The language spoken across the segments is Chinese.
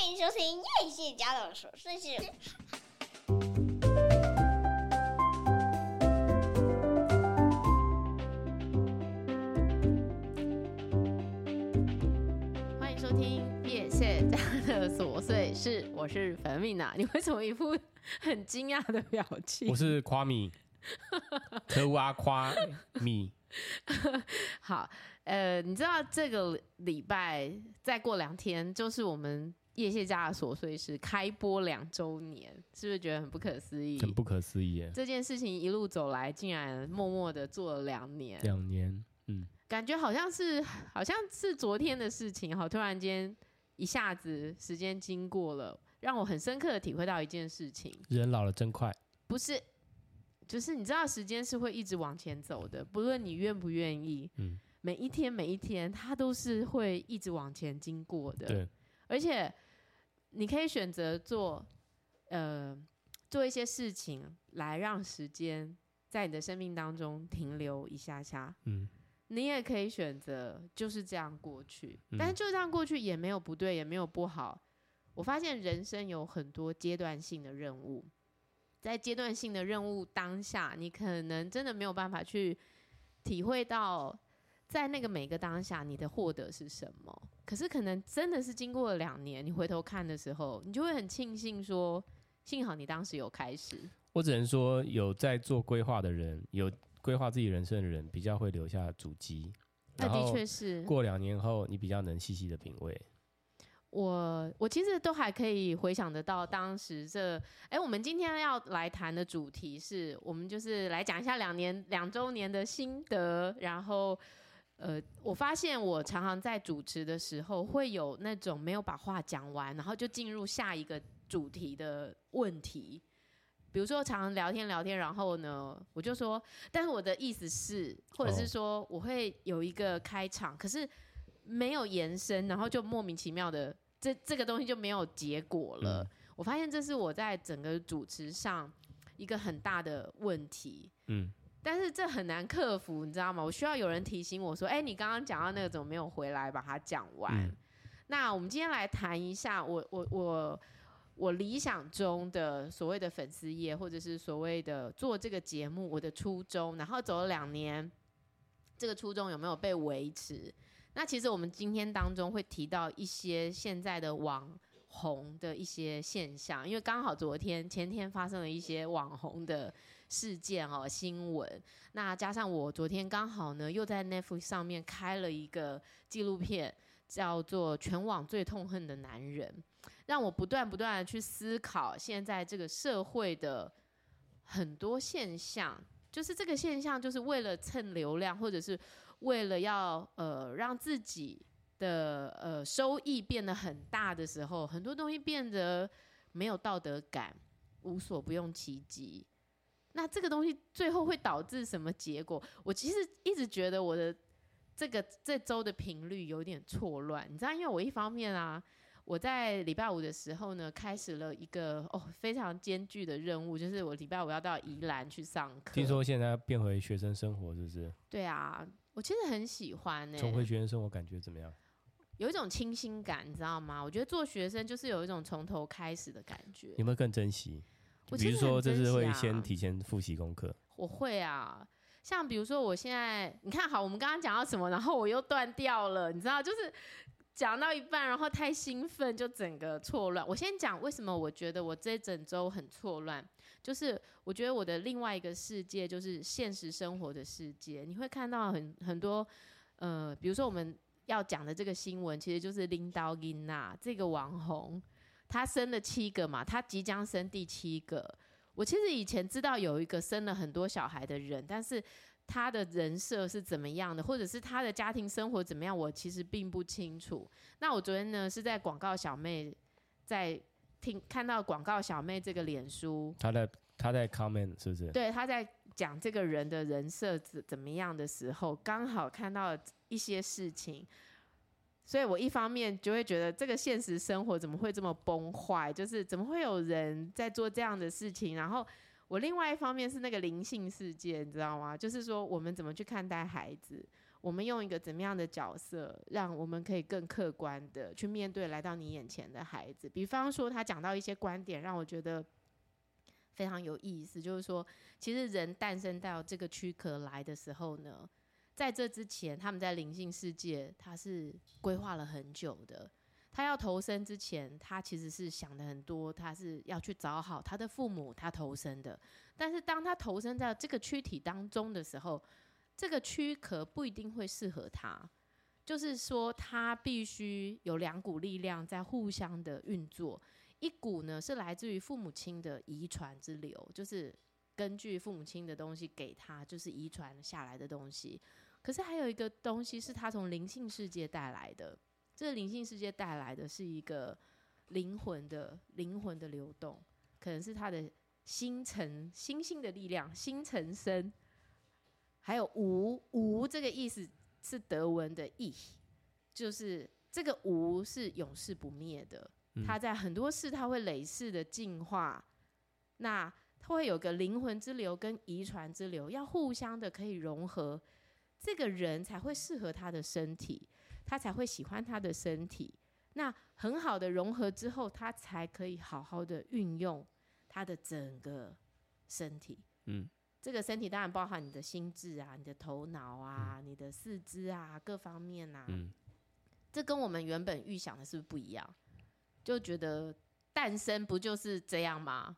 欢迎收听叶谢家的琐碎事。欢迎收听叶谢家的琐碎事，我是粉蜜娜。你为什么一副很惊讶的表情？我是夸米，特挖夸米。好，呃，你知道这个礼拜再过两天就是我们叶谢家的琐碎事开播两周年，是不是觉得很不可思议？很不可思议，这件事情一路走来，竟然默默的做了两年。两年，嗯，感觉好像是好像是昨天的事情，好，突然间一下子时间经过了，让我很深刻的体会到一件事情：人老了真快。不是。就是你知道，时间是会一直往前走的，不论你愿不愿意，嗯，每一天每一天，它都是会一直往前经过的。对，而且你可以选择做，呃，做一些事情来让时间在你的生命当中停留一下下。嗯，你也可以选择就是这样过去，但是就这样过去也没有不对，也没有不好。我发现人生有很多阶段性的任务。在阶段性的任务当下，你可能真的没有办法去体会到，在那个每个当下你的获得是什么。可是可能真的是经过了两年，你回头看的时候，你就会很庆幸说，幸好你当时有开始。我只能说，有在做规划的人，有规划自己人生的人，比较会留下足迹。那的确是。过两年后，你比较能细细的品味。我我其实都还可以回想得到当时这哎，我们今天要来谈的主题是我们就是来讲一下两年两周年的心得。然后呃，我发现我常常在主持的时候会有那种没有把话讲完，然后就进入下一个主题的问题。比如说常常聊天聊天，然后呢，我就说，但是我的意思是，或者是说我会有一个开场，可是。没有延伸，然后就莫名其妙的，这这个东西就没有结果了。嗯。我发现这是我在整个主持上一个很大的问题。嗯，但是这很难克服，你知道吗？我需要有人提醒我说：“哎，你刚刚讲到那个怎么没有回来把它讲完？”嗯。那我们今天来谈一下我我我我理想中的所谓的粉丝业，或者是所谓的做这个节目我的初衷，然后走了两年，这个初衷有没有被维持？那其实我们今天当中会提到一些现在的网红的一些现象，因为刚好昨天前天发生了一些网红的事件哦，新闻。那加上我昨天刚好呢又在 Netflix 上面开了一个纪录片，叫做《全网最痛恨的男人》，让我不断不断的去思考现在这个社会的很多现象，就是这个现象就是为了蹭流量，或者是。为了要呃让自己的呃收益变得很大的时候，很多东西变得没有道德感，无所不用其极。那这个东西最后会导致什么结果？我其实一直觉得我的这个这周的频率有点错乱，你知道，因为我一方面啊。我在礼拜五的时候呢，开始了一个哦非常艰巨的任务，就是我礼拜五要到宜兰去上课。听说现在要变回学生生活，是不是？对啊，我其实很喜欢呢、欸。重回学生生活感觉怎么样？有一种清新感，你知道吗？我觉得做学生就是有一种从头开始的感觉。有没有更珍惜？比如说，就是会先提前复习功课。我会啊，像比如说，我现在你看好，我们刚刚讲到什么，然后我又断掉了，你知道，就是。讲到一半，然后太兴奋，就整个错乱。我先讲为什么我觉得我这整周很错乱，就是我觉得我的另外一个世界就是现实生活的世界。你会看到很很多，呃，比如说我们要讲的这个新闻，其实就是林刀英娜这个网红，她生了七个嘛，他即将生第七个。我其实以前知道有一个生了很多小孩的人，但是。他的人设是怎么样的，或者是他的家庭生活怎么样，我其实并不清楚。那我昨天呢是在广告小妹在听看到广告小妹这个脸书，他在他在 comment 是不是？对，他在讲这个人的人设怎怎么样的时候，刚好看到一些事情，所以我一方面就会觉得这个现实生活怎么会这么崩坏？就是怎么会有人在做这样的事情？然后。我另外一方面是那个灵性世界，你知道吗？就是说，我们怎么去看待孩子？我们用一个怎么样的角色，让我们可以更客观的去面对来到你眼前的孩子。比方说，他讲到一些观点，让我觉得非常有意思，就是说，其实人诞生到这个躯壳来的时候呢，在这之前，他们在灵性世界，他是规划了很久的。他要投生之前，他其实是想的很多，他是要去找好他的父母，他投生的。但是当他投生在这个躯体当中的时候，这个躯壳不一定会适合他，就是说他必须有两股力量在互相的运作，一股呢是来自于父母亲的遗传之流，就是根据父母亲的东西给他，就是遗传下来的东西。可是还有一个东西是他从灵性世界带来的。这个灵性世界带来的是一个灵魂的灵魂的流动，可能是他的星辰、星星的力量、星辰生，还有无无这个意思是德文的意，就是这个无是永世不灭的，它在很多事它会累世的进化，那它会有个灵魂之流跟遗传之流要互相的可以融合，这个人才会适合他的身体。他才会喜欢他的身体，那很好的融合之后，他才可以好好的运用他的整个身体。嗯，这个身体当然包含你的心智啊、你的头脑啊、嗯、你的四肢啊各方面啊。嗯，这跟我们原本预想的是不是不一样？就觉得诞生不就是这样吗？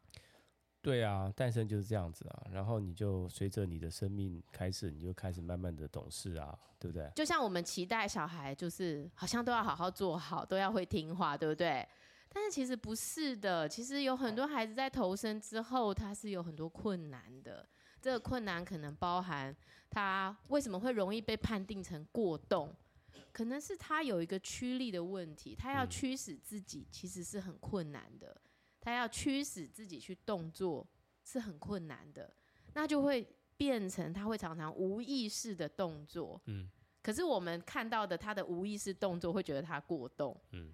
对啊，诞生就是这样子啊，然后你就随着你的生命开始，你就开始慢慢的懂事啊，对不对？就像我们期待小孩，就是好像都要好好做好，都要会听话，对不对？但是其实不是的，其实有很多孩子在投生之后，他是有很多困难的。这个困难可能包含他为什么会容易被判定成过动，可能是他有一个驱力的问题，他要驱使自己，其实是很困难的。嗯他要驱使自己去动作是很困难的，那就会变成他会常常无意识的动作。嗯，可是我们看到的他的无意识动作会觉得他过动。嗯，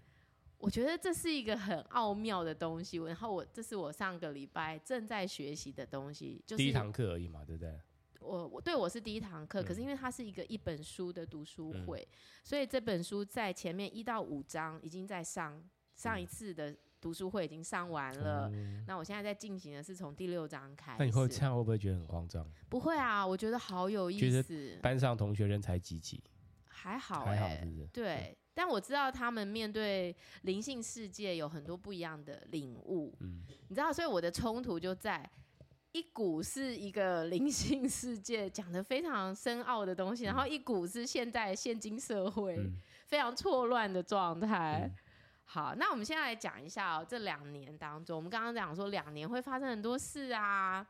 我觉得这是一个很奥妙的东西。然后我这是我上个礼拜正在学习的东西，就是第一堂课而已嘛，对不对？我我对我是第一堂课，可是因为它是一个一本书的读书会，所以这本书在前面一到五章已经在上上一次的。读书会已经上完了，嗯、那我现在在进行的是从第六章开始。那你会这样会不会觉得很慌张？不会啊，我觉得好有意思。班上同学人才济济，还好、欸，还好是不是？对，嗯、但我知道他们面对灵性世界有很多不一样的领悟。嗯，你知道，所以我的冲突就在一股是一个灵性世界讲的非常深奥的东西，嗯、然后一股是现在现今社会非常错乱的状态。嗯好，那我们现在来讲一下哦，这两年当中，我们刚刚讲说两年会发生很多事啊，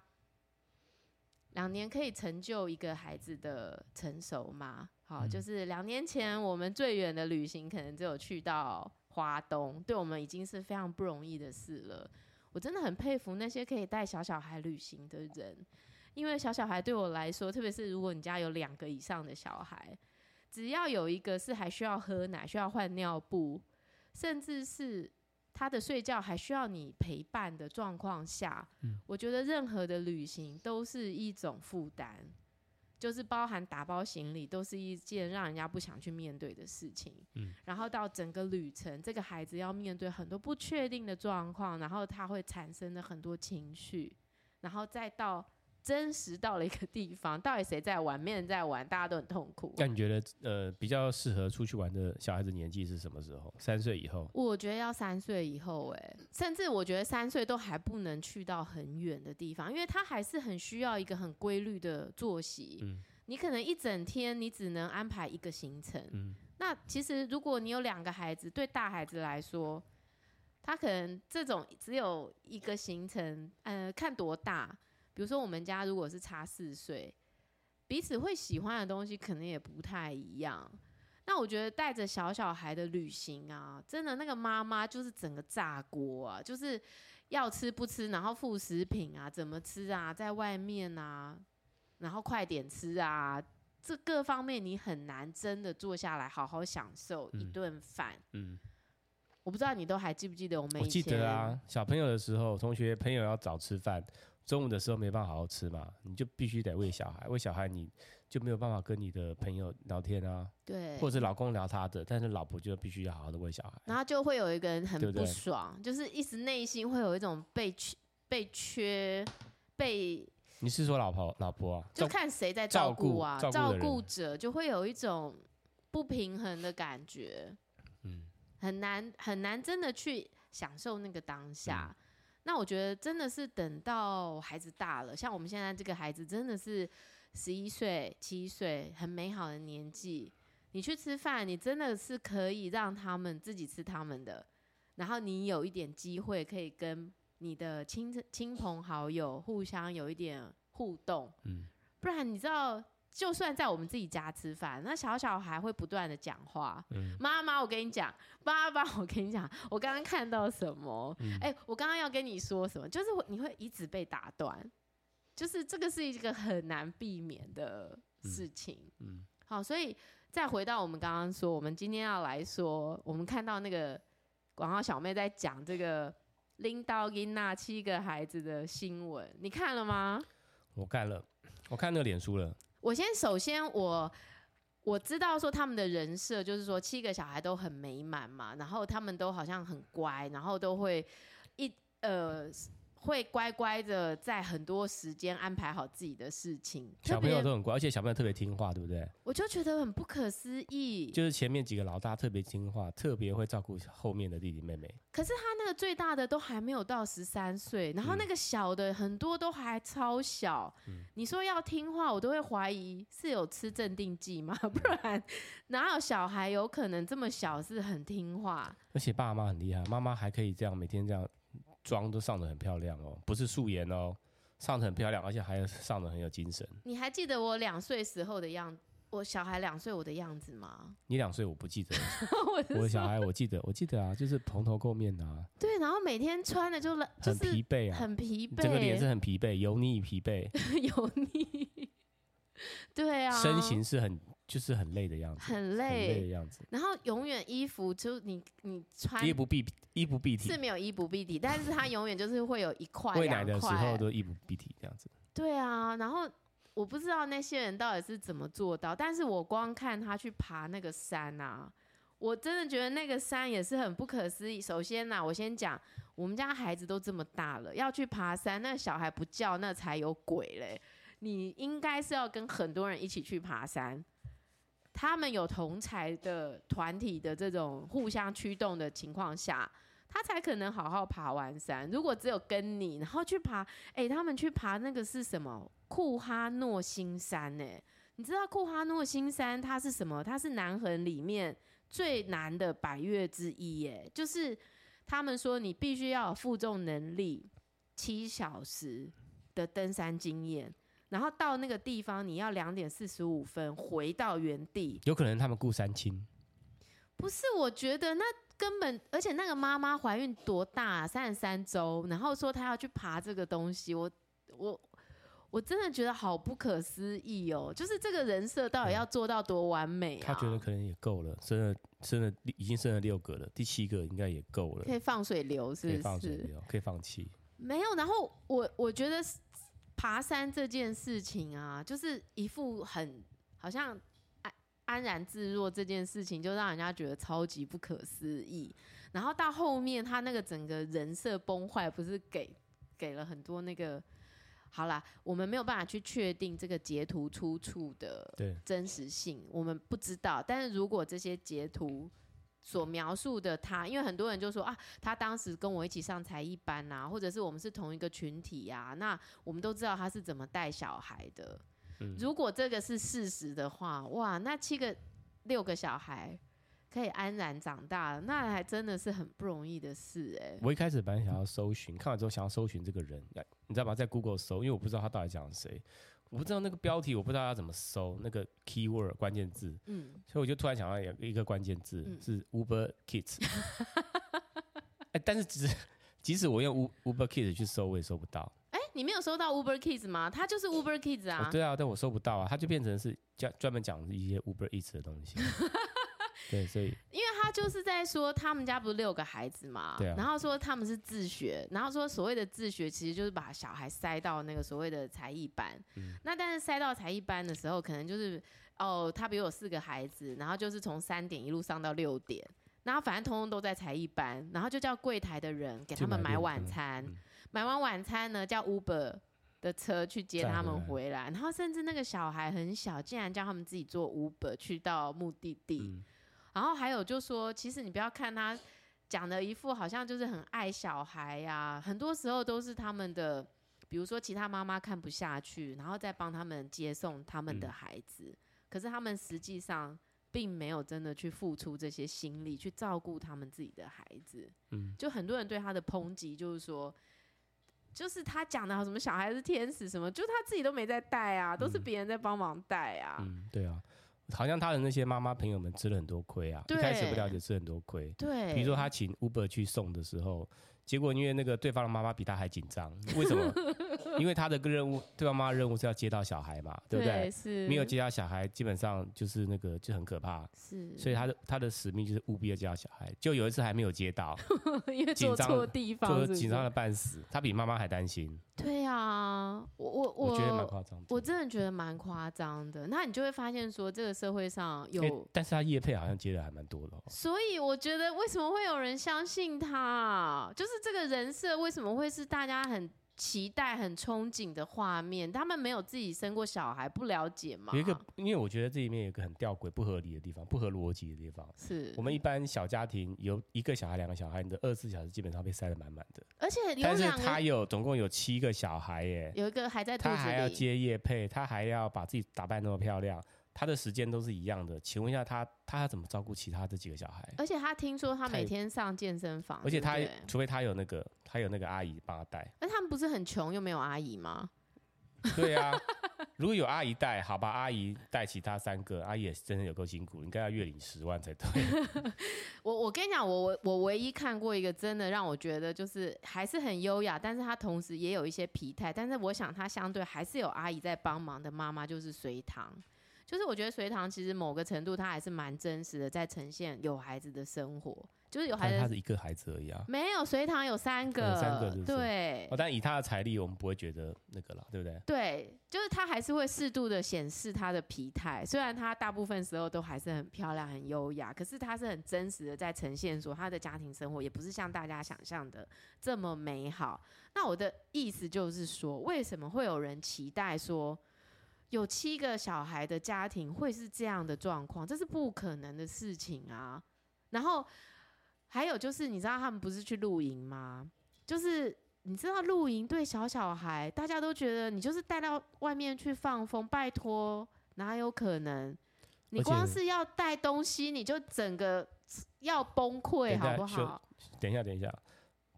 两年可以成就一个孩子的成熟吗？好，就是两年前我们最远的旅行可能只有去到花东，对我们已经是非常不容易的事了。我真的很佩服那些可以带小小孩旅行的人，因为小小孩对我来说，特别是如果你家有两个以上的小孩，只要有一个是还需要喝奶、需要换尿布。甚至是他的睡觉还需要你陪伴的状况下，嗯，我觉得任何的旅行都是一种负担，就是包含打包行李都是一件让人家不想去面对的事情。嗯，然后到整个旅程，这个孩子要面对很多不确定的状况，然后他会产生的很多情绪，然后再到。真实到了一个地方，到底谁在玩？没人在玩，大家都很痛苦。那你觉得，呃，比较适合出去玩的小孩子年纪是什么时候？三岁以后？我觉得要三岁以后，哎，甚至我觉得三岁都还不能去到很远的地方，因为他还是很需要一个很规律的作息。嗯，你可能一整天你只能安排一个行程。嗯，那其实如果你有两个孩子，对大孩子来说，他可能这种只有一个行程，呃，看多大。比如说，我们家如果是差四岁，彼此会喜欢的东西可能也不太一样。那我觉得带着小小孩的旅行啊，真的那个妈妈就是整个炸锅啊，就是要吃不吃，然后副食品啊，怎么吃啊，在外面啊，然后快点吃啊，这各方面你很难真的坐下来好好享受一顿饭。嗯。嗯我不知道你都还记不记得我们以前？我记得啊，小朋友的时候，同学朋友要早吃饭。中午的时候没办法好好吃嘛，你就必须得喂小孩，喂小孩你就没有办法跟你的朋友聊天啊，对，或者是老公聊他的，但是老婆就必须要好好的喂小孩，然后就会有一个人很不爽，对对就是一直内心会有一种被缺、被缺、被。你是说老婆老婆啊？就看谁在照顾啊，照顾者就会有一种不平衡的感觉，嗯，很难很难真的去享受那个当下。嗯、那我觉得真的是等到孩子大了，像我们现在这个孩子真的是十一岁、七岁，很美好的年纪。你去吃饭，你真的是可以让他们自己吃他们的，然后你有一点机会可以跟。你的亲亲朋好友互相有一点互动，嗯，不然你知道，就算在我们自己家吃饭，那小小孩会不断的讲话，嗯，妈妈，我跟你讲，爸爸，我跟你讲，我刚刚看到什么？哎、嗯欸，我刚刚要跟你说什么？就是你会一直被打断，就是这个是一个很难避免的事情，嗯，嗯好，所以再回到我们刚刚说，我们今天要来说，我们看到那个广告小妹在讲这个。拎到因那七个孩子的新闻，你看了吗？我看了，我看那个脸书了。我先首先我我知道说他们的人设就是说七个小孩都很美满嘛，然后他们都好像很乖，然后都会一呃。会乖乖的在很多时间安排好自己的事情，小朋友都很乖，而且小朋友特别听话，对不对？我就觉得很不可思议。就是前面几个老大特别听话，特别会照顾后面的弟弟妹妹。可是他那个最大的都还没有到十三岁，然后那个小的很多都还超小。嗯、你说要听话，我都会怀疑是有吃镇定剂吗？不然哪有小孩有可能这么小是很听话？而且爸妈很厉害，妈妈还可以这样每天这样。妆都上的很漂亮哦，不是素颜哦，上的很漂亮，而且还上的很有精神。你还记得我两岁时候的样子？我小孩两岁我的样子吗？你两岁我不记得，我的小孩我记得，我记得啊，就是蓬头垢面的啊。对，然后每天穿的就很疲惫啊，很疲惫，整个脸是很疲惫，油腻疲惫，油腻。对啊，身形是很。就是很累的样子，很累，的样子。然后永远衣服就你你穿衣不蔽衣不蔽体是没有衣不蔽体，但是他永远就是会有一块 喂奶的时候都衣不蔽体这样子。对啊，然后我不知道那些人到底是怎么做到，但是我光看他去爬那个山啊，我真的觉得那个山也是很不可思议。首先呐，我先讲，我们家孩子都这么大了，要去爬山，那小孩不叫那才有鬼嘞。你应该是要跟很多人一起去爬山。他们有同侪的团体的这种互相驱动的情况下，他才可能好好爬完山。如果只有跟你，然后去爬，哎、他们去爬那个是什么？库哈诺新山？哎，你知道库哈诺新山它是什么？它是南横里面最难的百岳之一。哎，就是他们说你必须要有负重能力，七小时的登山经验。然后到那个地方，你要两点四十五分回到原地。有可能他们雇三亲？不是，我觉得那根本，而且那个妈妈怀孕多大啊？三十三周，然后说她要去爬这个东西，我我我真的觉得好不可思议哦！就是这个人设到底要做到多完美啊？他觉得可能也够了，生了生了已经生了六个了，第七个应该也够了，可以放水流，是不是？可以放水流，可以放弃。没有，然后我我觉得。爬山这件事情啊，就是一副很好像安安然自若这件事情，就让人家觉得超级不可思议。然后到后面他那个整个人设崩坏，不是给给了很多那个好啦，我们没有办法去确定这个截图出处的真实性，我们不知道。但是如果这些截图，所描述的他，因为很多人就说啊，他当时跟我一起上才艺班啊，或者是我们是同一个群体呀、啊，那我们都知道他是怎么带小孩的。嗯、如果这个是事实的话，哇，那七个六个小孩可以安然长大，那还真的是很不容易的事哎、欸。我一开始本来想要搜寻，看完之后想要搜寻这个人，你知道吗？在 Google 搜，因为我不知道他到底讲谁。我不知道那个标题，我不知道要怎么搜那个 keyword 关键字，嗯，所以我就突然想到有一个关键字、嗯、是 Uber Kids，哎，但是即使即使我用 Uber Kids 去搜，我也搜不到。哎、欸，你没有搜到 Uber Kids 吗？它就是 Uber Kids 啊。对啊，但我搜不到啊，它就变成是专专门讲一些 Uber Eats 的东西。对，所以因为他就是在说，他们家不是六个孩子嘛，对啊，然后说他们是自学，然后说所谓的自学其实就是把小孩塞到那个所谓的才艺班。嗯，那但是塞到才艺班的时候，可能就是哦，他比我有四个孩子，然后就是从三点一路上到六点，然后反正通通都在才艺班，然后就叫柜台的人给他们买晚餐，嗯，买完晚餐呢叫 Uber 的车去接他们回来，然后甚至那个小孩很小，竟然叫他们自己坐 Uber 去到目的地。嗯然后还有就说，其实你不要看他讲的一副好像就是很爱小孩呀、啊，很多时候都是他们的，比如说其他妈妈看不下去，然后再帮他们接送他们的孩子，嗯、可是他们实际上并没有真的去付出这些心力去照顾他们自己的孩子。嗯，就很多人对他的抨击就是说，就是他讲的什么小孩是天使什么，就他自己都没在带啊，都是别人在帮忙带啊。嗯，对啊。好像他的那些妈妈朋友们吃了很多亏啊，一开始不了解吃很多亏。对，比如说他请 Uber 去送的时候，结果因为那个对方的妈妈比他还紧张，为什么？因为他的个任务，对方妈妈任务是要接到小孩嘛，对不对？是。没有接到小孩，基本上就是那个就很可怕。是。所以他的他的使命就是务必要接到小孩。就有一次还没有接到，因为坐错地方是是，紧张的半死。他比妈妈还担心。对啊，我我我，觉得蛮夸张。我真的觉得蛮夸张的。那你就会发现说，这个社会上有，欸、但是他叶配好像接的还蛮多的。所以我觉得，为什么会有人相信他？就是这个人设为什么会是大家很期待、很憧憬的画面，他们没有自己生过小孩，不了解吗？有一个，因为我觉得这里面有一个很吊诡、不合理的地方，不合逻辑的地方。是我们一般小家庭有一个小孩、两个小孩，你的二十四小时基本上被塞得满满的。而且有，但是他有总共有七个小孩耶，有一个还在他还要接夜配，他还要把自己打扮那么漂亮。他的时间都是一样的，请问一下他，他要怎么照顾其他这几个小孩？而且他听说他每天上健身房，而且他除非他有那个，他有那个阿姨帮他带。那他们不是很穷又没有阿姨吗？对啊，如果有阿姨带，好吧，阿姨带其他三个，阿姨也是真的有够辛苦，应该要月领十万才对。我我跟你讲，我我我唯一看过一个真的让我觉得就是还是很优雅，但是他同时也有一些疲态，但是我想他相对还是有阿姨在帮忙的妈妈，就是隋棠。就是我觉得隋唐其实某个程度，他还是蛮真实的，在呈现有孩子的生活。就是有孩子，他是一个孩子而已啊。没有，隋唐有三个，有三个是不是？对。哦，但以他的财力，我们不会觉得那个了，对不对？对，就是他还是会适度的显示他的疲态。虽然他大部分时候都还是很漂亮、很优雅，可是他是很真实的在呈现说他的家庭生活也不是像大家想象的这么美好。那我的意思就是说，为什么会有人期待说？有七个小孩的家庭会是这样的状况，这是不可能的事情啊。然后还有就是，你知道他们不是去露营吗？就是你知道露营对小小孩，大家都觉得你就是带到外面去放风，拜托，哪有可能？你光是要带东西，你就整个要崩溃，好不好？等一下，等一下，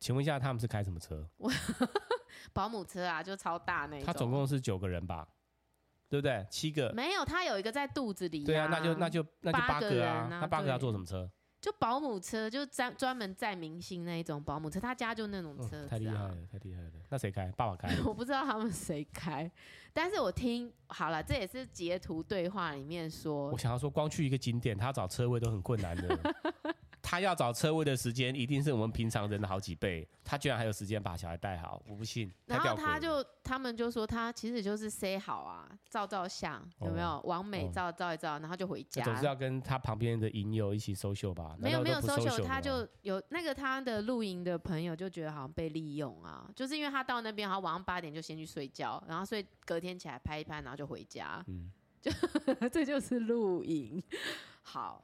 请问一下，他们是开什么车？保姆车啊，就超大那种。他总共是九个人吧？对不对？七个没有，他有一个在肚子里、啊。对啊，那就那就那就八个啊。那八个要坐什么车？就保姆车，就专专门载明星那一种保姆车。他家就那种车。太厉害了，太厉害了。那谁开？爸爸开。我不知道他们谁开，但是我听好了，这也是截图对话里面说。我想要说，光去一个景点，他找车位都很困难的。他要找车位的时间一定是我们平常人的好几倍，他居然还有时间把小孩带好，我不信。然后他就他们就说他其实就是 say 好啊，照照相有没有？完、哦、美照照一照，然后就回家。总是要跟他旁边的营友一起 social 吧？没有没有 social，他就有那个他的露营的朋友就觉得好像被利用啊，就是因为他到那边，然后晚上八点就先去睡觉，然后睡隔天起来拍一拍，然后就回家。嗯，就 这就是露营。好。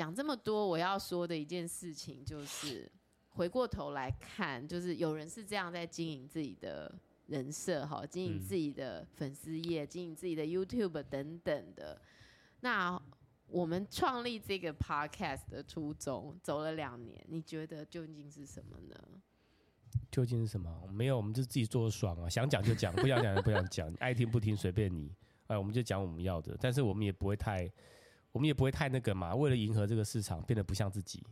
讲这么多，我要说的一件事情就是，回过头来看，就是有人是这样在经营自己的人设，哈，经营自己的粉丝页，经营自己的 YouTube 等等的。那我们创立这个 Podcast 的初衷，走了两年，你觉得究竟是什么呢？究竟是什么？没有，我们就自己做的爽啊，想讲就讲，不想讲就不想讲，爱听不听随便你。哎，我们就讲我们要的，但是我们也不会太。我们也不会太那个嘛，为了迎合这个市场，变得不像自己。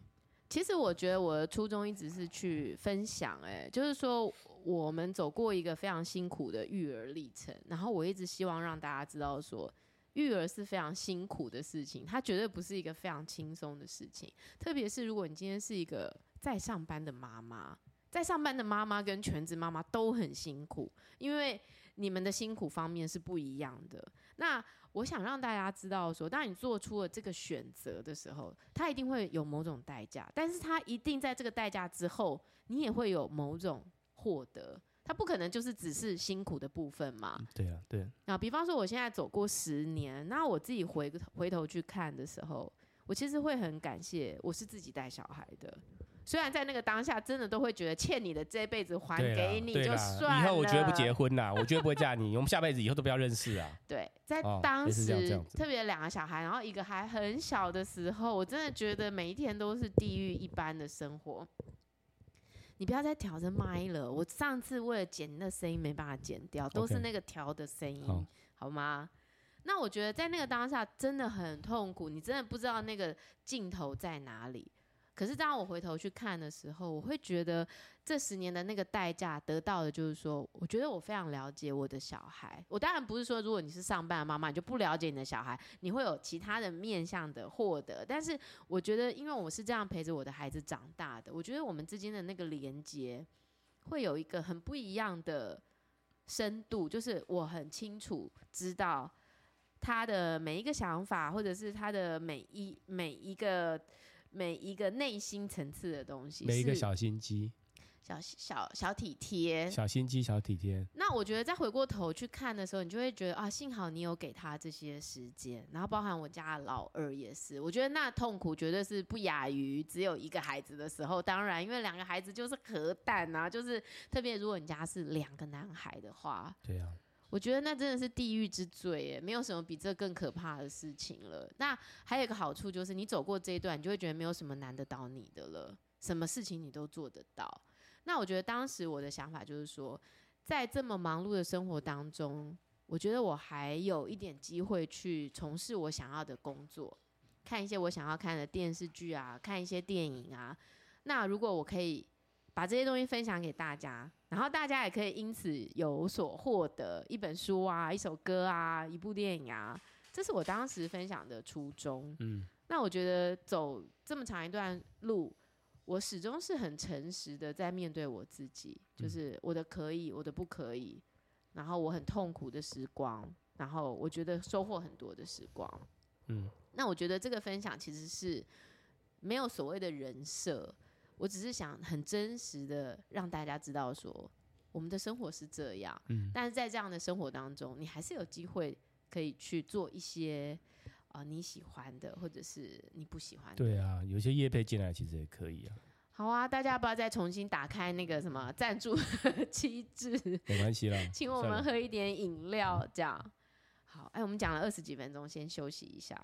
其实我觉得我的初衷一直是去分享，哎，就是说我们走过一个非常辛苦的育儿历程，然后我一直希望让大家知道说，育儿是非常辛苦的事情，它绝对不是一个非常轻松的事情。特别是如果你今天是一个在上班的妈妈，在上班的妈妈跟全职妈妈都很辛苦，因为你们的辛苦方面是不一样的。那我想让大家知道说，当你做出了这个选择的时候，它一定会有某种代价，但是它一定在这个代价之后，你也会有某种获得。它不可能就是只是辛苦的部分嘛？对啊，对啊。那比方说，我现在走过十年，那我自己回回头去看的时候，我其实会很感谢我是自己带小孩的。虽然在那个当下，真的都会觉得欠你的这辈子还给你就算了。以后我绝对不结婚啦，我绝对不会嫁你。我们下辈子以后都不要认识啊。对，在当时、哦、特别两个小孩，然后一个还很小的时候，我真的觉得每一天都是地狱一般的生活。你不要再调着麦了，我上次为了剪那声音没办法剪掉，都是那个调的声音，okay. 好吗？那我觉得在那个当下真的很痛苦，你真的不知道那个镜头在哪里。可是当我回头去看的时候，我会觉得这十年的那个代价得到的，就是说，我觉得我非常了解我的小孩。我当然不是说，如果你是上班的妈妈，你就不了解你的小孩，你会有其他的面向的获得。但是我觉得，因为我是这样陪着我的孩子长大的，我觉得我们之间的那个连接会有一个很不一样的深度，就是我很清楚知道他的每一个想法，或者是他的每一每一个。每一个内心层次的东西，每一个小心机，小小小体贴，小心机，小体贴。那我觉得再回过头去看的时候，你就会觉得啊，幸好你有给他这些时间。然后包含我家的老二也是，我觉得那痛苦绝对是不亚于只有一个孩子的时候。当然，因为两个孩子就是核弹啊，就是特别如果你家是两个男孩的话，对啊。我觉得那真的是地狱之最，哎，没有什么比这更可怕的事情了。那还有一个好处就是，你走过这一段，你就会觉得没有什么难得倒你的了，什么事情你都做得到。那我觉得当时我的想法就是说，在这么忙碌的生活当中，我觉得我还有一点机会去从事我想要的工作，看一些我想要看的电视剧啊，看一些电影啊。那如果我可以把这些东西分享给大家。然后大家也可以因此有所获得，一本书啊，一首歌啊，一部电影啊，这是我当时分享的初衷。嗯，那我觉得走这么长一段路，我始终是很诚实的在面对我自己，就是我的可以，我的不可以，然后我很痛苦的时光，然后我觉得收获很多的时光。嗯，那我觉得这个分享其实是没有所谓的人设。我只是想很真实的让大家知道说，我们的生活是这样，嗯，但是在这样的生活当中，你还是有机会可以去做一些啊、呃、你喜欢的，或者是你不喜欢的。对啊，有些业配进来其实也可以啊。好啊，大家要不要再重新打开那个什么赞助机制？没关系啦，请我们喝一点饮料，这样。好，哎，我们讲了二十几分钟，先休息一下。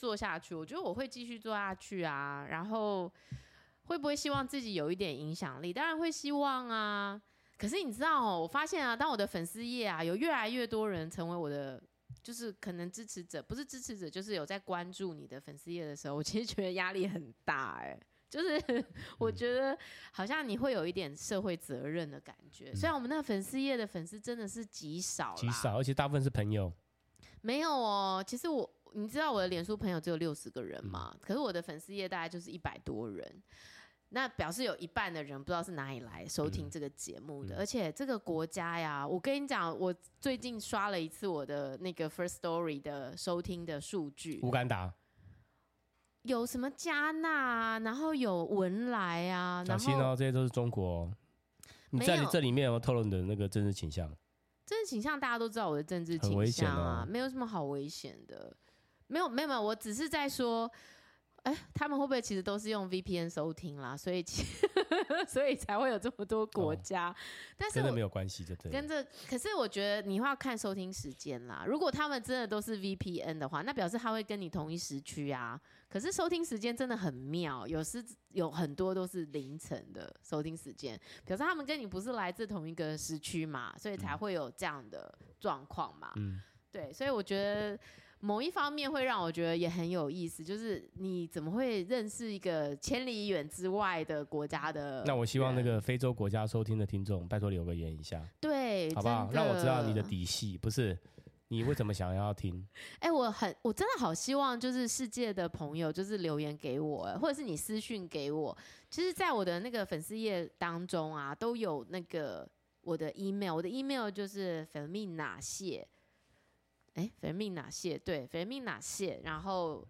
做下去，我觉得我会继续做下去啊。然后会不会希望自己有一点影响力？当然会希望啊。可是你知道哦，我发现啊，当我的粉丝页啊有越来越多人成为我的，就是可能支持者，不是支持者，就是有在关注你的粉丝页的时候，我其实觉得压力很大哎。就是我觉得好像你会有一点社会责任的感觉。虽然我们那个粉丝页的粉丝真的是极少，极少，而且大部分是朋友。没有哦，其实我。你知道我的脸书朋友只有六十个人吗？可是我的粉丝页大概就是一百多人。那表示有一半的人不知道是哪里来收听这个节目的，嗯嗯、而且这个国家呀，我跟你讲，我最近刷了一次我的那个 First Story 的收听的数据，乌干达有什么加纳啊，然后有文莱啊，小心哦，这些都是中国、哦。你在你这里面有没有透露你的那个政治倾向？政治倾向大家都知道我的政治倾向啊，哦、没有什么好危险的，没有没有没有，我只是在说。哎，他们会不会其实都是用 VPN 收听啦？所以其 所以才会有这么多国家。哦、但是真的没有关系，就对。跟这，可是我觉得你会要看收听时间啦。如果他们真的都是 VPN 的话，那表示他会跟你同一时区啊。可是收听时间真的很妙，有时有很多都是凌晨的收听时间，表示他们跟你不是来自同一个时区嘛，所以才会有这样的状况嘛。嗯，对，所以我觉得。某一方面会让我觉得也很有意思，就是你怎么会认识一个千里远之外的国家的？那我希望那个非洲国家收听的听众，拜托留个言一下，对，好不好？让我知道你的底细，不是你为什么想要听？哎、欸，我很，我真的好希望就是世界的朋友就是留言给我，或者是你私讯给我。其实，在我的那个粉丝页当中啊，都有那个我的 email，我的 email 就是 Fermina 谢。哎，肥命哪谢，对，肥命哪谢，然后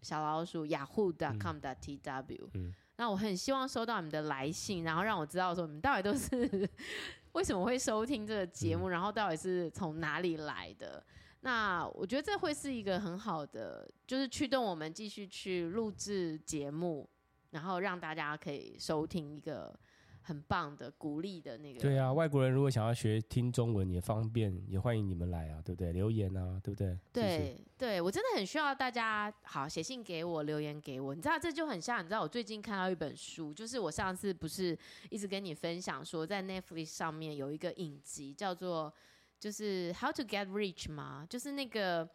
小老鼠 yahoo.com.tw，嗯，那我很希望收到你们的来信，然后让我知道说你们到底都是 为什么会收听这个节目，嗯、然后到底是从哪里来的。那我觉得这会是一个很好的，就是驱动我们继续去录制节目，然后让大家可以收听一个。很棒的鼓励的那个。对啊，外国人如果想要学听中文也方便，也欢迎你们来啊，对不对？留言啊，对不对？对对，我真的很需要大家好写信给我，留言给我。你知道这就很像，你知道我最近看到一本书，就是我上次不是一直跟你分享说，在 Netflix 上面有一个影集叫做就是 How to Get Rich 吗？就是那个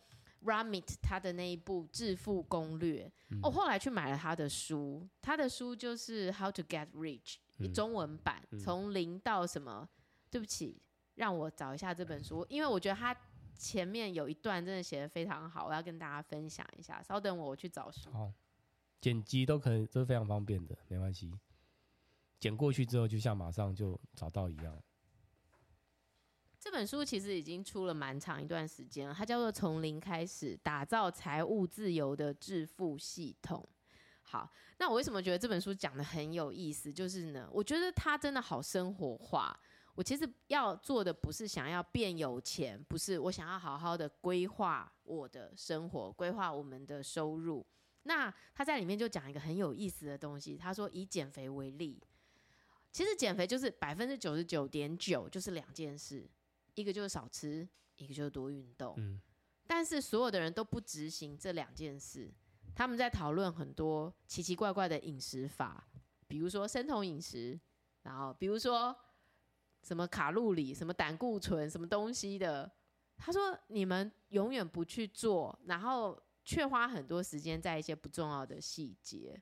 Ramit 他的那一部致富攻略。我、后来去买了他的书，他的书就是 How to Get Rich。中文版从零到什么？对不起，让我找一下这本书，因为我觉得他前面有一段真的写的非常好，我要跟大家分享一下。稍等我，我去找书。好，剪辑都可能都是非常方便的，没关系。剪过去之后，就像马上就找到一样。这本书其实已经出了蛮长一段时间了，它叫做《从零开始打造财务自由的致富系统》。好，那我为什么觉得这本书讲得很有意思？就是呢，我觉得它真的好生活化。我其实要做的不是想要变有钱，不是我想要好好的规划我的生活，规划我们的收入。那他在里面就讲一个很有意思的东西。他说以减肥为例，其实减肥就是百分之九十九点九就是两件事，一个就是少吃，一个就是多运动。嗯，但是所有的人都不执行这两件事。他们在讨论很多奇奇怪怪的饮食法，比如说生酮饮食，然后比如说什么卡路里、什么胆固醇、什么东西的。他说你们永远不去做，然后却花很多时间在一些不重要的细节。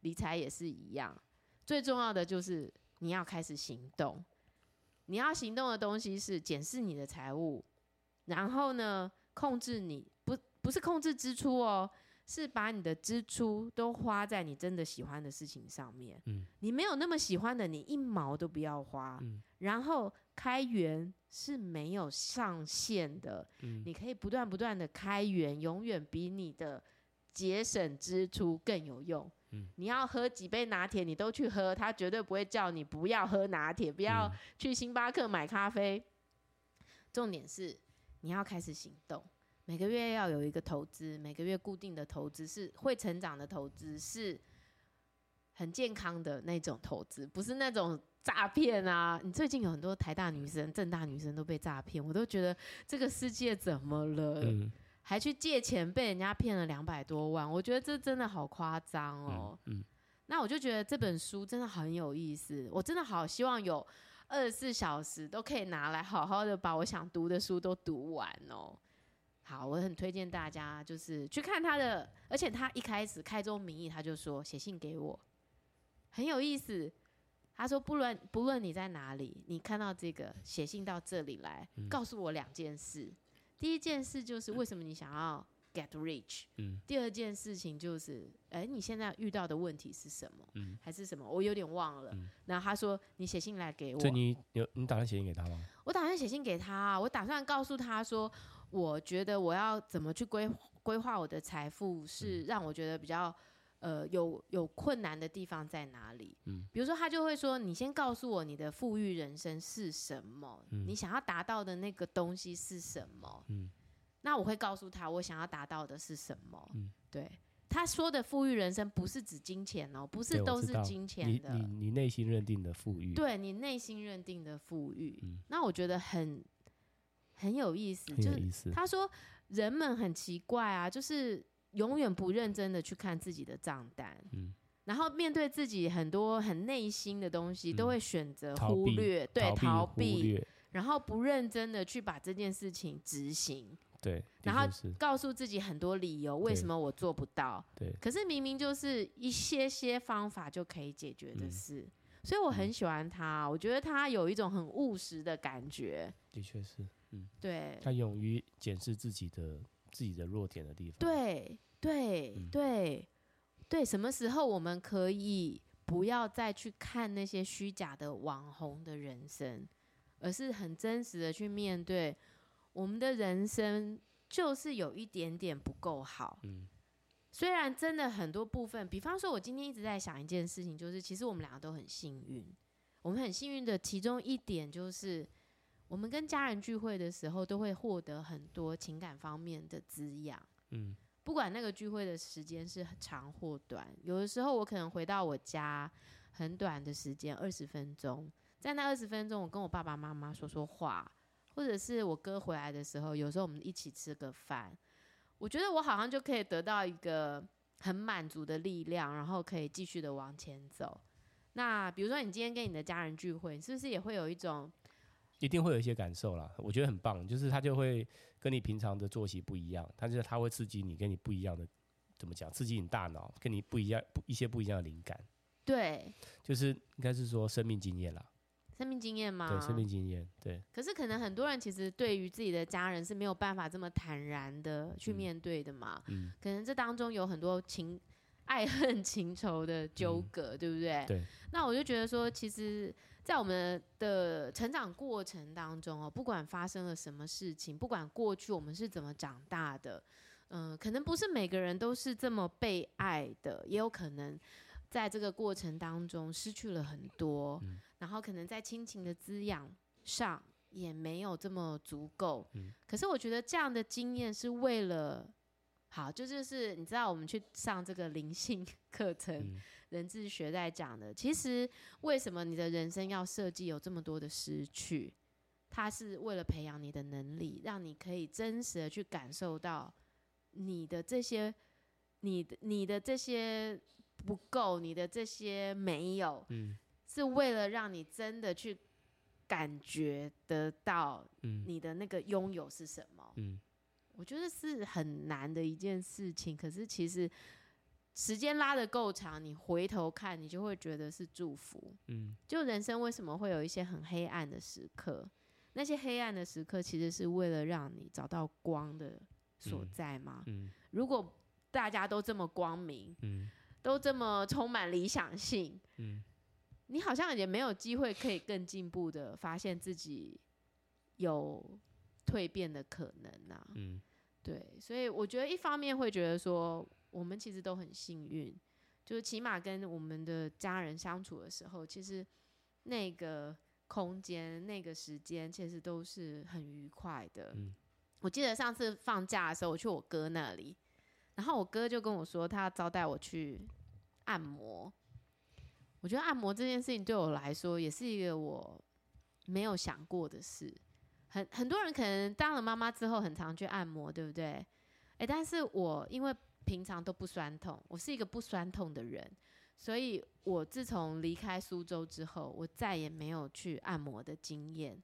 理财也是一样，最重要的就是你要开始行动。你要行动的东西是检视你的财务，然后呢，控制你不不是控制支出哦。是把你的支出都花在你真的喜欢的事情上面。嗯，你没有那么喜欢的，你一毛都不要花。嗯，然后开源是没有上限的。嗯，你可以不断不断的开源，永远比你的节省支出更有用。嗯，你要喝几杯拿铁，你都去喝，他绝对不会叫你不要喝拿铁，不要去星巴克买咖啡。重点是你要开始行动。每个月要有一个投资，每个月固定的投资是会成长的投资，是很健康的那种投资，不是那种诈骗啊！你最近有很多台大女生、正大女生都被诈骗，我都觉得这个世界怎么了？嗯、还去借钱被人家骗了两百多万，我觉得这真的好夸张哦。嗯嗯、那我就觉得这本书真的很有意思，我真的好希望有二十四小时都可以拿来好好的把我想读的书都读完哦。好，我很推荐大家就是去看他的，而且他一开始开宗明义，他就说写信给我，很有意思。他说不论不论你在哪里，你看到这个写信到这里来，告诉我两件事。第一件事就是为什么你想要 get rich。嗯。第二件事情就是，哎、欸，你现在遇到的问题是什么？嗯。还是什么？我有点忘了。嗯。然后他说：“你写信来给我。”所以你有你打算写信给他吗？我打算写信给他，我打算告诉他说，我觉得我要怎么去规规划我的财富，是让我觉得比较。呃，有有困难的地方在哪里？嗯，比如说他就会说：“你先告诉我你的富裕人生是什么？嗯，你想要达到的那个东西是什么？”嗯，那我会告诉他我想要达到的是什么。嗯，对，他说的富裕人生不是指金钱哦，不是都是金钱的。你你内心认定的富裕，对你内心认定的富裕。嗯，那我觉得很很有意思，很有意思。就是他说人们很奇怪啊，就是。永远不认真的去看自己的账单，嗯，然后面对自己很多很内心的东西，嗯、都会选择忽略，对，逃避，然后不认真的去把这件事情执行，对，然后告诉自己很多理由，为什么我做不到，对，可是明明就是一些些方法就可以解决的事，嗯、所以我很喜欢他，我觉得他有一种很务实的感觉，的确是，嗯，对，他勇于检视自己的。自己的弱点的地方，对对、嗯、对对，什么时候我们可以不要再去看那些虚假的网红的人生，而是很真实的去面对我们的人生，就是有一点点不够好。嗯，虽然真的很多部分，比方说，我今天一直在想一件事情，就是其实我们两个都很幸运，我们很幸运的其中一点就是。我们跟家人聚会的时候，都会获得很多情感方面的滋养。嗯，不管那个聚会的时间是长或短，有的时候我可能回到我家很短的时间，二十分钟，在那二十分钟，我跟我爸爸妈妈说说话，或者是我哥回来的时候，有时候我们一起吃个饭，我觉得我好像就可以得到一个很满足的力量，然后可以继续的往前走。那比如说，你今天跟你的家人聚会，是不是也会有一种？一定会有一些感受啦，我觉得很棒，就是他就会跟你平常的作息不一样，但是他会刺激你，跟你不一样的，怎么讲？刺激你大脑，跟你不一样，不一些不一样的灵感。对，就是应该是说生命经验啦。生命经验吗？对，生命经验。对。可是可能很多人其实对于自己的家人是没有办法这么坦然的去面对的嘛。嗯。可能这当中有很多情爱恨情仇的纠葛，嗯，对不对？对。那我就觉得说，其实。在我们的成长过程当中哦，不管发生了什么事情，不管过去我们是怎么长大的，嗯、呃，可能不是每个人都是这么被爱的，也有可能在这个过程当中失去了很多，嗯、然后可能在亲情的滋养上也没有这么足够。嗯、可是我觉得这样的经验是为了好，就就是你知道，我们去上这个灵性课程。嗯人智学在讲的，其实为什么你的人生要设计有这么多的失去？它是为了培养你的能力，让你可以真实的去感受到你的这些，你的你的这些不够，你的这些没有，嗯，是为了让你真的去感觉得到，你的那个拥有是什么？嗯，我觉得是很难的一件事情，可是其实。时间拉的够长，你回头看，你就会觉得是祝福。嗯，就人生为什么会有一些很黑暗的时刻？那些黑暗的时刻，其实是为了让你找到光的所在吗？嗯，嗯，如果大家都这么光明，嗯，都这么充满理想性，嗯，你好像也没有机会可以更进步的发现自己有蜕变的可能啊。嗯，对，所以我觉得一方面会觉得说。我们其实都很幸运，就是起码跟我们的家人相处的时候，其实那个空间、那个时间，其实都是很愉快的。嗯。我记得上次放假的时候，我去我哥那里，然后我哥就跟我说，他要招待我去按摩。我觉得按摩这件事情对我来说，也是一个我没有想过的事。很很多人可能当了妈妈之后，很常去按摩，对不对？诶，但是我因为平常都不酸痛，我是一个不酸痛的人，所以我自从离开苏州之后，我再也没有去按摩的经验。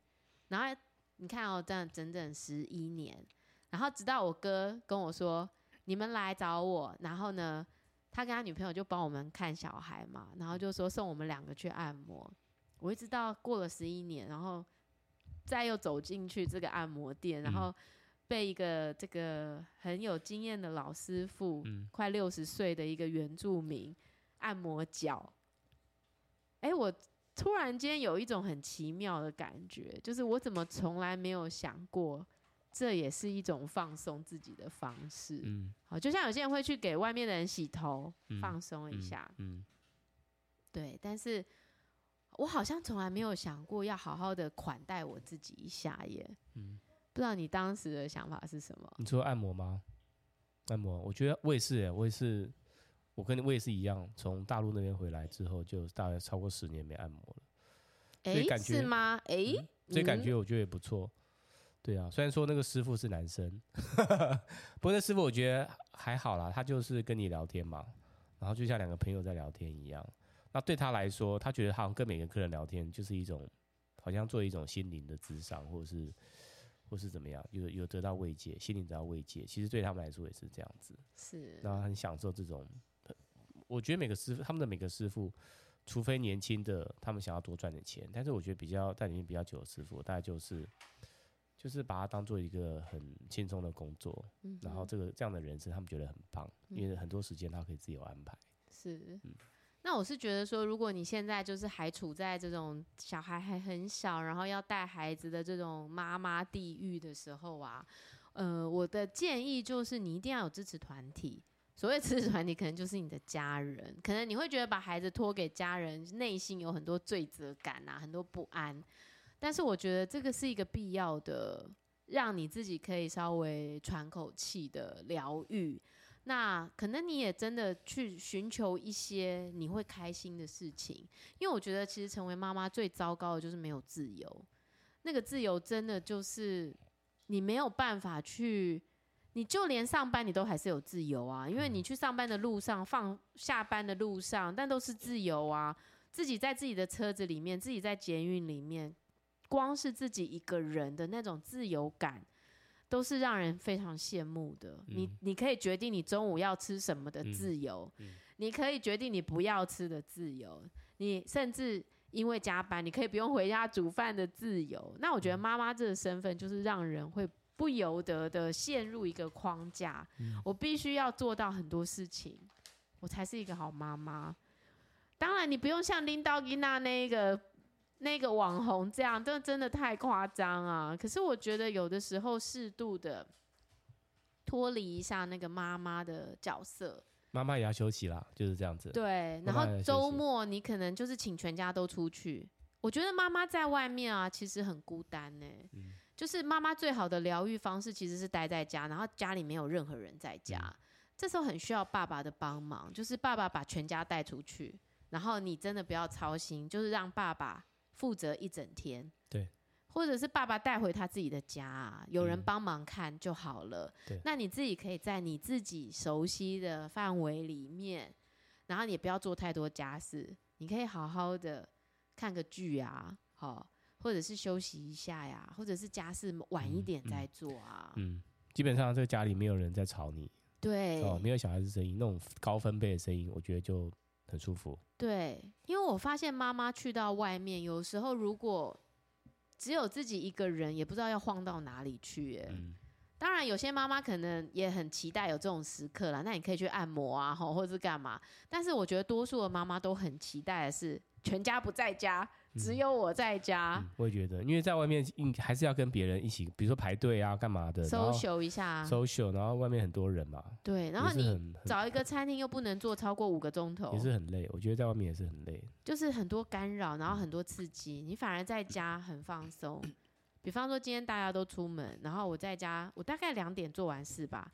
然后你看哦，这样整整十一年，然后直到我哥跟我说，你们来找我，然后呢，他跟他女朋友就帮我们看小孩嘛，然后就说送我们两个去按摩。我一直到过了十一年，然后再又走进去这个按摩店，然后被一个这个很有经验的老师傅，嗯，快六十岁的一个原住民按摩脚。哎，我突然间有一种很奇妙的感觉，就是我怎么从来没有想过，这也是一种放松自己的方式。嗯，好，就像有些人会去给外面的人洗头，嗯放松一下。嗯，嗯对，但是我好像从来没有想过要好好的款待我自己一下耶。嗯，不知道你当时的想法是什么？你说按摩吗？按摩，我觉得我也是耶，我也是。我跟你我也是一样，从大陆那边回来之后，就大概超过十年没按摩了。所以感觉是吗？哎、嗯，所以感觉我觉得也不错。对啊，虽然说那个师傅是男生，不过那师傅我觉得还好啦，他就是跟你聊天嘛，然后就像两个朋友在聊天一样。那对他来说，他觉得好像跟每个客人聊天就是一种，好像做一种心灵的智商，或者是，或是怎么样，有有得到慰藉，心灵得到慰藉。其实对他们来说也是这样子，是，然后很享受这种。我觉得每个师傅，他们的每个师傅，除非年轻的，他们想要多赚点钱，但是我觉得比较在里面比较久的师傅，大概就是就是把它当做一个很轻松的工作，嗯、然后这个这样的人生他们觉得很棒，嗯、因为很多时间他可以自由安排。是，嗯、那我是觉得说，如果你现在就是还处在这种小孩还很小，然后要带孩子的这种妈妈地狱的时候啊，呃，我的建议就是你一定要有支持团体。所谓支持团体，可能就是你的家人。可能你会觉得把孩子托给家人，内心有很多罪责感啊，很多不安。但是我觉得这个是一个必要的，让你自己可以稍微喘口气的疗愈。那可能你也真的去寻求一些你会开心的事情，因为我觉得其实成为妈妈最糟糕的就是没有自由。那个自由真的就是你没有办法去。你就连上班你都还是有自由啊，因为你去上班的路上、放下班的路上，但都是自由啊。自己在自己的车子里面，自己在捷运里面，光是自己一个人的那种自由感，都是让人非常羡慕的。嗯、你你可以决定你中午要吃什么的自由，嗯嗯、你可以决定你不要吃的自由，你甚至因为加班，你可以不用回家煮饭的自由。那我觉得妈妈这个身份就是让人会。不由得的陷入一个框架，嗯、我必须要做到很多事情，我才是一个好妈妈。当然，你不用像林道吉娜那个那个网红这样，这真的太夸张啊！可是我觉得有的时候适度的脱离一下那个妈妈的角色，妈妈也要休息啦，就是这样子。对，然后周末你可能就是请全家都出去。我觉得妈妈在外面啊，其实很孤单呢、欸。嗯就是妈妈最好的疗愈方式，其实是待在家，然后家里没有任何人在家，嗯、这时候很需要爸爸的帮忙。就是爸爸把全家带出去，然后你真的不要操心，就是让爸爸负责一整天。对，或者是爸爸带回他自己的家啊，有人帮忙看就好了。对，那你自己可以在你自己熟悉的范围里面，然后你也不要做太多家事，你可以好好的看个剧啊，好。或者是休息一下呀，或者是家事晚一点再做啊。嗯，嗯，基本上这个家里没有人在吵你，对，哦，没有小孩子声音，那种高分贝的声音，我觉得就很舒服。对，因为我发现妈妈去到外面，有时候如果只有自己一个人，也不知道要晃到哪里去。哎，嗯，当然有些妈妈可能也很期待有这种时刻啦，那你可以去按摩啊，或者是干嘛。但是我觉得多数的妈妈都很期待的是全家不在家。只有我在家，嗯，我也觉得，因为在外面应还是要跟别人一起，比如说排队啊，干嘛的，social 一下，social，然后外面很多人嘛，对，然后你找一个餐厅又不能坐超过五个钟头，也是很累。我觉得在外面也是很累，就是很多干扰，然后很多刺激，你反而在家很放松。比方说今天大家都出门，然后我在家，我大概两点做完事吧，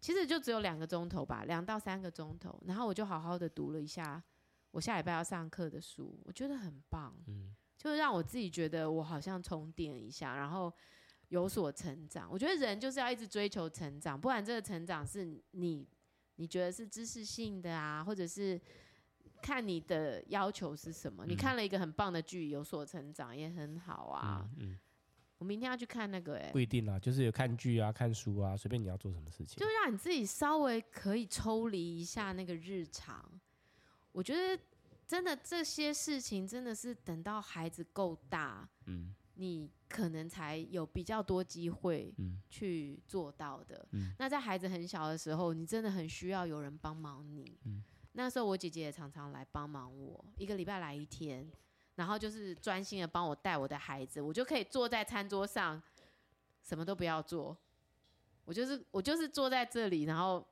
其实就只有两个钟头吧，两到三个钟头，然后我就好好的读了一下。我下礼拜要上课的书，我觉得很棒，嗯，就是让我自己觉得我好像充电一下，然后有所成长。我觉得人就是要一直追求成长，不然这个成长是你你觉得是知识性的啊，或者是看你的要求是什么。嗯，你看了一个很棒的剧，有所成长也很好啊。嗯，嗯，我明天要去看那个，不一定啊，就是有看剧啊、看书啊，随便你要做什么事情，就让你自己稍微可以抽离一下那个日常。我觉得真的这些事情真的是等到孩子够大，嗯，你可能才有比较多机会去做到的。嗯、那在孩子很小的时候，你真的很需要有人帮忙你。嗯、那时候我姐姐也常常来帮忙我，一个礼拜来一天，然后就是专心的帮我带我的孩子，我就可以坐在餐桌上，什么都不要做，我就是我就是坐在这里，然后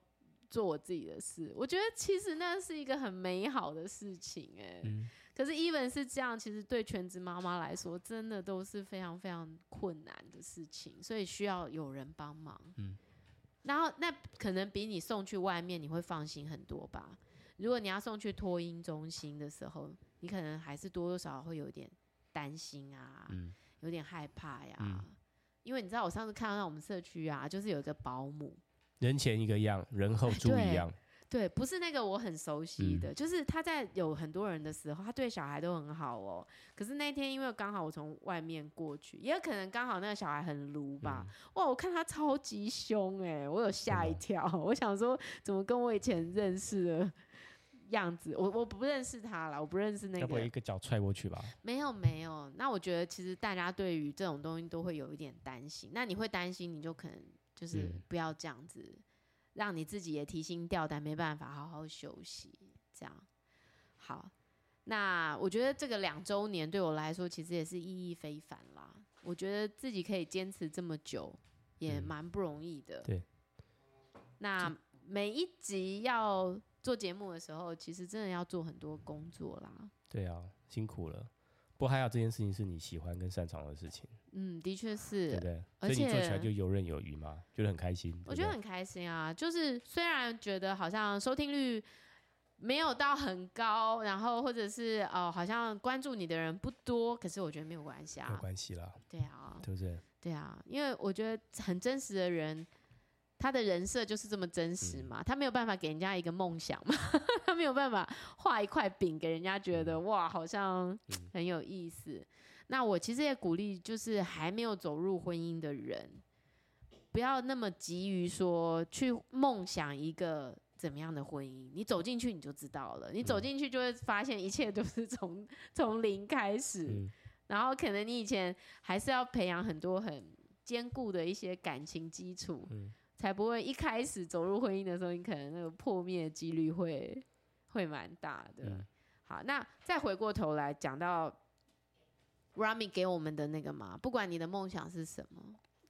做我自己的事。我觉得其实那是一个很美好的事情，哎。嗯可是，even 是这样，其实对全职妈妈来说，真的都是非常非常困难的事情，所以需要有人帮忙。嗯，然后那可能比你送去外面，你会放心很多吧？如果你要送去托婴中心的时候，你可能还是多多少少会有点担心啊，嗯，有点害怕呀。嗯，因为你知道，我上次看到我们社区啊，就是有一个保姆，人前一个样，人后猪一样。对，不是那个我很熟悉的，嗯、就是他在有很多人的时候，他对小孩都很好哦。可是那天因为刚好我从外面过去，也有可能刚好那个小孩很卢吧。嗯、哇，我看他超级凶哎，我有吓一跳。嗯、我想说，怎么跟我以前认识的样子？我我不认识他了，我不认识那个。要不一个脚踹过去吧？没有没有。那我觉得其实大家对于这种东西都会有一点担心。那你会担心，你就可能就是不要这样子。嗯让你自己也提心吊胆，没办法好好休息，这样好。那我觉得这个两周年对我来说，其实也是意义非凡啦。我觉得自己可以坚持这么久，也蛮不容易的。嗯、对。那每一集要做节目的时候，其实真的要做很多工作啦。对啊，辛苦了。不过还好，这件事情是你喜欢跟擅长的事情。嗯，的确是，对不对？而且所以你做起来就游刃有余嘛，觉得很开心。对对我觉得很开心啊，就是虽然觉得好像收听率没有到很高，然后或者是哦、呃，好像关注你的人不多，可是我觉得没有关系啊，没有关系啦。对啊，对不对？对啊，因为我觉得很真实的人。他的人设就是这么真实嘛，嗯、他没有办法给人家一个梦想嘛，他没有办法画一块饼给人家觉得、嗯、哇，好像很有意思。嗯、那我其实也鼓励，就是还没有走入婚姻的人，不要那么急于说去梦想一个怎么样的婚姻。你走进去你就知道了，你走进去就会发现一切都是从 从零开始，嗯、然后可能你以前还是要培养很多很坚固的一些感情基础。嗯才不会一开始走入婚姻的时候，你可能那个破灭的几率会会蛮大的。嗯、好，那再回过头来讲到 Rami 给我们的那个嘛，不管你的梦想是什么，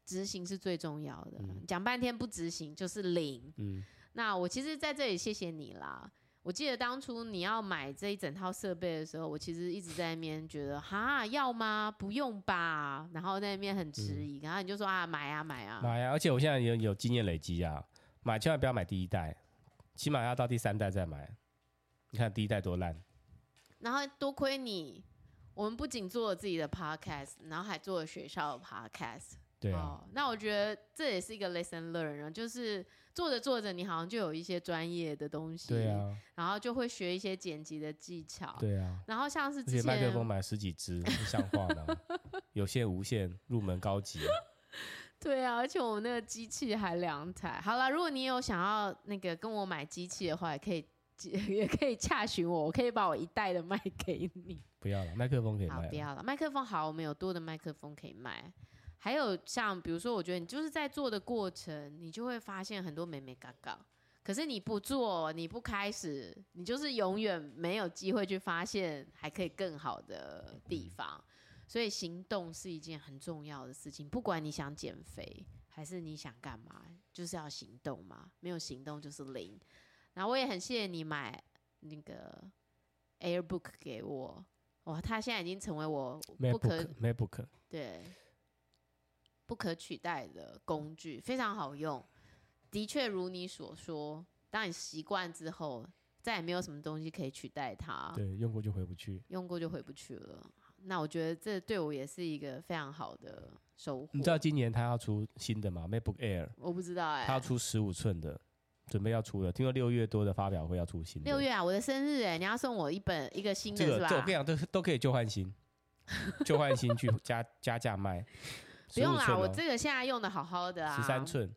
执行是最重要的。讲、嗯、半天不执行就是零。嗯、那我其实在这里谢谢你啦。我记得当初你要买这一整套设备的时候，我其实一直在那边觉得，哈，要吗？不用吧。然后在那边很迟疑，嗯、然后你就说啊，买啊，买啊，买啊。而且我现在有有经验累积啊，买千万不要买第一代，起码要到第三代再买。你看第一代多烂。然后多亏你，我们不仅做了自己的 podcast，然后还做了学校的 podcast。对啊。哦，那我觉得这也是一个 lesson learn，啊就是。做着做着，你好像就有一些专业的东西，对啊，然后就会学一些剪辑的技巧，对啊，然后像是之前麦克风买十几支，不像话吗？有线、无线，入门高级。对啊，而且我们那个机器还两台。好了，如果你有想要那个跟我买机器的话，也可以 也可以洽询我，我可以把我一袋的卖给你。不要了，麦克风可以卖。好，不要了，麦克风好，我们有多的麦克风可以卖。还有像比如说，我觉得你就是在做的过程，你就会发现很多美美嘎嘎。可是你不做，你不开始，你就是永远没有机会去发现还可以更好的地方。所以行动是一件很重要的事情，不管你想减肥还是你想干嘛，就是要行动嘛。没有行动就是零。然后我也很谢谢你买那个 AirBook 给我，哇，它现在已经成为我不可 MacBook 对。不可取代的工具，非常好用。的确，如你所说，当你习惯之后，再也没有什么东西可以取代它。对，用过就回不去，用过就回不去了。那我觉得这对我也是一个非常好的收获。你知道今年他要出新的吗？MacBook Air？我不知道哎、欸。他要出十五寸的，准备要出了。听说六月多的发表会要出新的。六月啊，我的生日哎、欸，你要送我一本一个新的是吧？这个、我跟你讲，都都可以旧换新，旧换新去加加价卖。不用啦，我这个现在用的好好的啊。十三寸，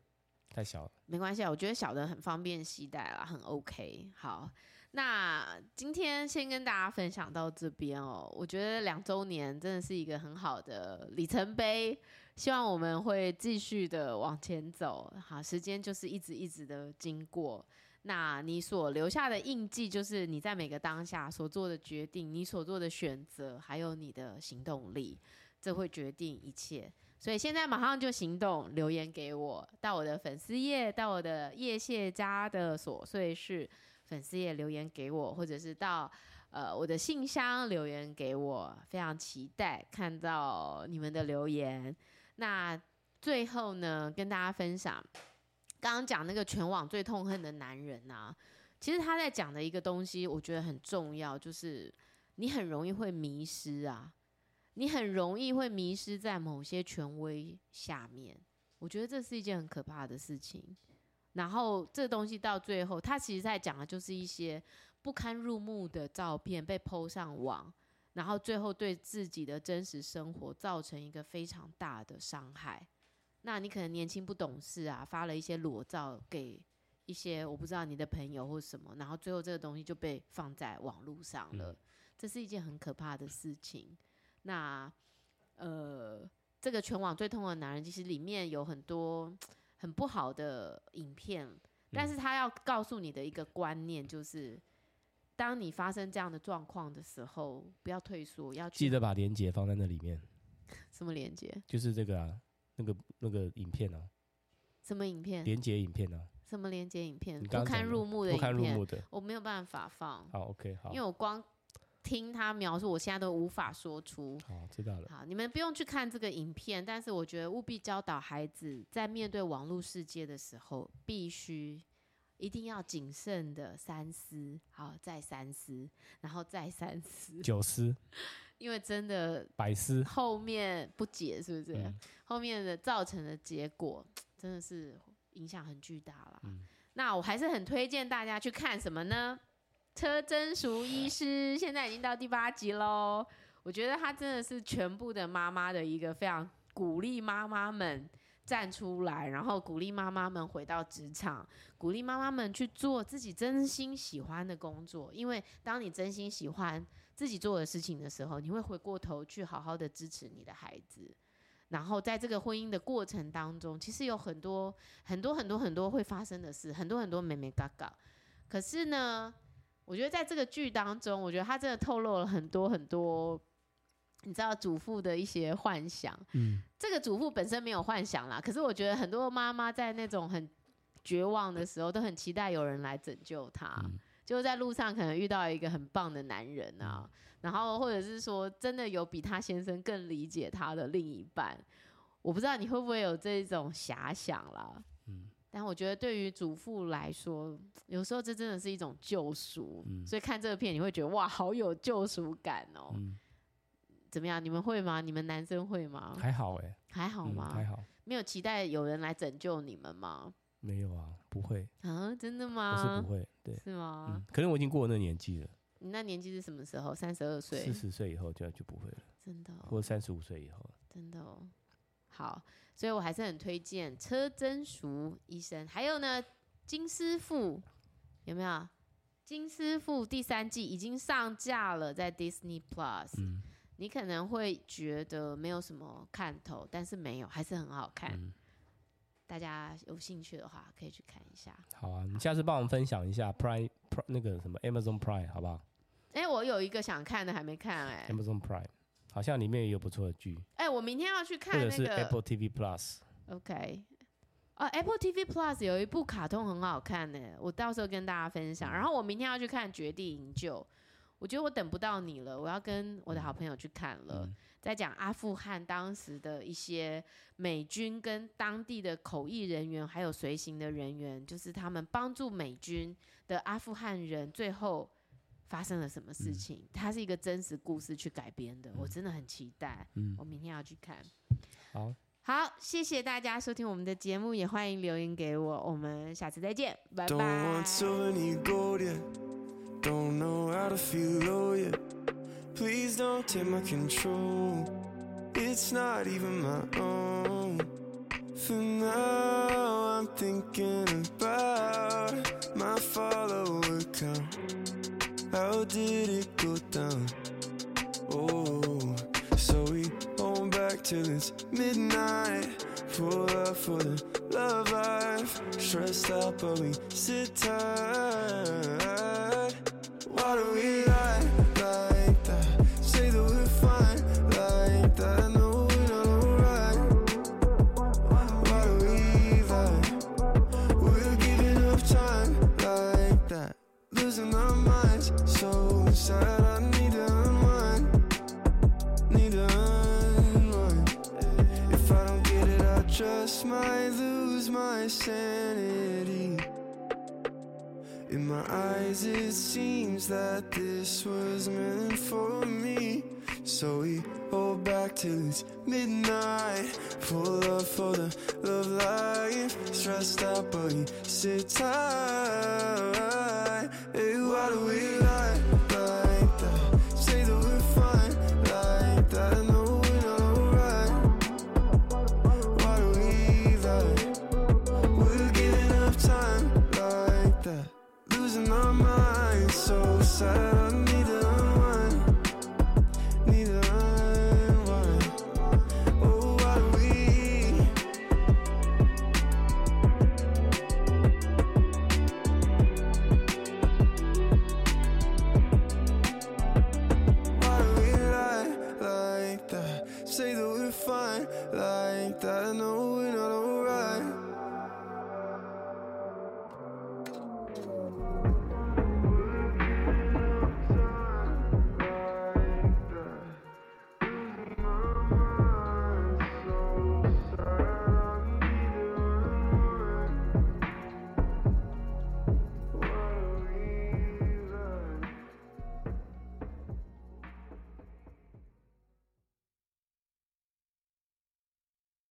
太小了。没关系啊，我觉得小的很方便携带啦，很 OK。好，那今天先跟大家分享到这边哦，我觉得两周年真的是一个很好的里程碑，希望我们会继续的往前走。好，时间就是一直一直的经过，那你所留下的印记，就是你在每个当下所做的决定，你所做的选择，还有你的行动力，这会决定一切。所以现在马上就行动，留言给我，到我的粉丝页，到我的叶谢家的琐碎事粉丝页留言给我，或者是到呃我的信箱留言给我，非常期待看到你们的留言。那最后呢，跟大家分享，刚刚讲那个全网最痛恨的男人啊，其实他在讲的一个东西，我觉得很重要，就是你很容易会迷失啊。你很容易会迷失在某些权威下面，我觉得这是一件很可怕的事情。然后这东西到最后，他其实在讲的就是一些不堪入目的照片被 PO 上网，然后最后对自己的真实生活造成一个非常大的伤害。那你可能年轻不懂事啊，发了一些裸照给一些我不知道你的朋友或什么，然后最后这个东西就被放在网络上了，这是一件很可怕的事情。那，呃，这个全网最痛的男人，其实里面有很多很不好的影片，但是他要告诉你的一个观念就是，当你发生这样的状况的时候，不要退缩，要去记得把连接放在那里面。什么连接？就是这个啊，那个那个影片啊。什么影片？连接影片啊。什么连接影片？不堪入目的影片。不堪入目的。我没有办法放。好，OK，好。因为我光。听他描述，我现在都无法说出。好，知道了。好，你们不用去看这个影片，但是我觉得务必教导孩子，在面对网络世界的时候，必须一定要谨慎的三思，好，再三思，然后再三思，九思，因为真的百思，后面不解是不是？嗯、后面的造成的结果真的是影响很巨大了。嗯、那我还是很推荐大家去看什么呢？车真淑医师现在已经到第八集喽，我觉得他真的是全部的妈妈的一个非常鼓励妈妈们站出来，然后鼓励妈妈们回到职场，鼓励妈妈们去做自己真心喜欢的工作。因为当你真心喜欢自己做的事情的时候，你会回过头去好好的支持你的孩子。然后在这个婚姻的过程当中，其实有很多很多很多很多会发生的事，很多很多美美嘎嘎。可是呢，我觉得在这个剧当中，我觉得他真的透露了很多很多，你知道祖父的一些幻想。嗯，这个祖父本身没有幻想啦，可是我觉得很多妈妈在那种很绝望的时候，都很期待有人来拯救她。嗯，就在路上可能遇到一个很棒的男人啊，然后或者是说真的有比他先生更理解他的另一半。我不知道你会不会有这种遐想啦。嗯但我觉得，对于祖父来说，有时候这真的是一种救赎。嗯、所以看这个片，你会觉得哇，好有救赎感哦。嗯、怎么样？你们会吗？你们男生会吗？还好哎，还好吗？嗯、还好。没有期待有人来拯救你们吗？没有啊，不会。啊，真的吗？不是不会，对。是吗？嗯、可能我已经过了那年纪了。你那年纪是什么时候？三十二岁。四十岁以后就就不会了。真的、哦。或三十五岁以后。真的哦。好。所以我还是很推荐车真淑医生，还有呢，金师傅有没有？金师傅第三季已经上架了，在 Disney Plus。嗯。你可能会觉得没有什么看头，但是没有，还是很好看。嗯。大家有兴趣的话，可以去看一下。好啊，你下次帮我们分享一下 Prime Prime 那个什么 Amazon Prime 好不好？哎、欸，我有一个想看的还没看哎、欸。Amazon Prime。好像里面也有不错的剧。哎、欸，我明天要去看那个。或者是 Apple TV Plus。OK，哦，Apple TV Plus 有一部卡通很好看呢，我到时候跟大家分享。然后我明天要去看《绝地营救》，我觉得我等不到你了，我要跟我的好朋友去看了。嗯、在讲阿富汗当时的一些美军跟当地的口译人员，还有随行的人员，就是他们帮助美军的阿富汗人最后。发生了什么事情？嗯、它是一个真实故事去改编的，嗯、我真的很期待。嗯，我明天要去看。好，好，谢谢大家收听我们的节目，也欢迎留言给我。我们下次再见，拜拜。Don't know how to feel, oh yeah. Please don't take my control. It's not even my own. For now, I'm thinking about my follower count. How did it go down? Oh, so we hold back till it's midnight. Pull up for the love life. Stressed out, but we sit tight. Why do we lie like that? Say that we're fine like that. I know we're not alright. Why do we lie? We're giving up time like that. Losing our minds, so sad. I need to unwind. Need to unwind. If I don't get it, I just might lose my sanity. In my eyes, it seems that this was meant for me. So we hold back till it's midnight. Full up for the love life. Stressed out, but we sit tight. Hey, why do we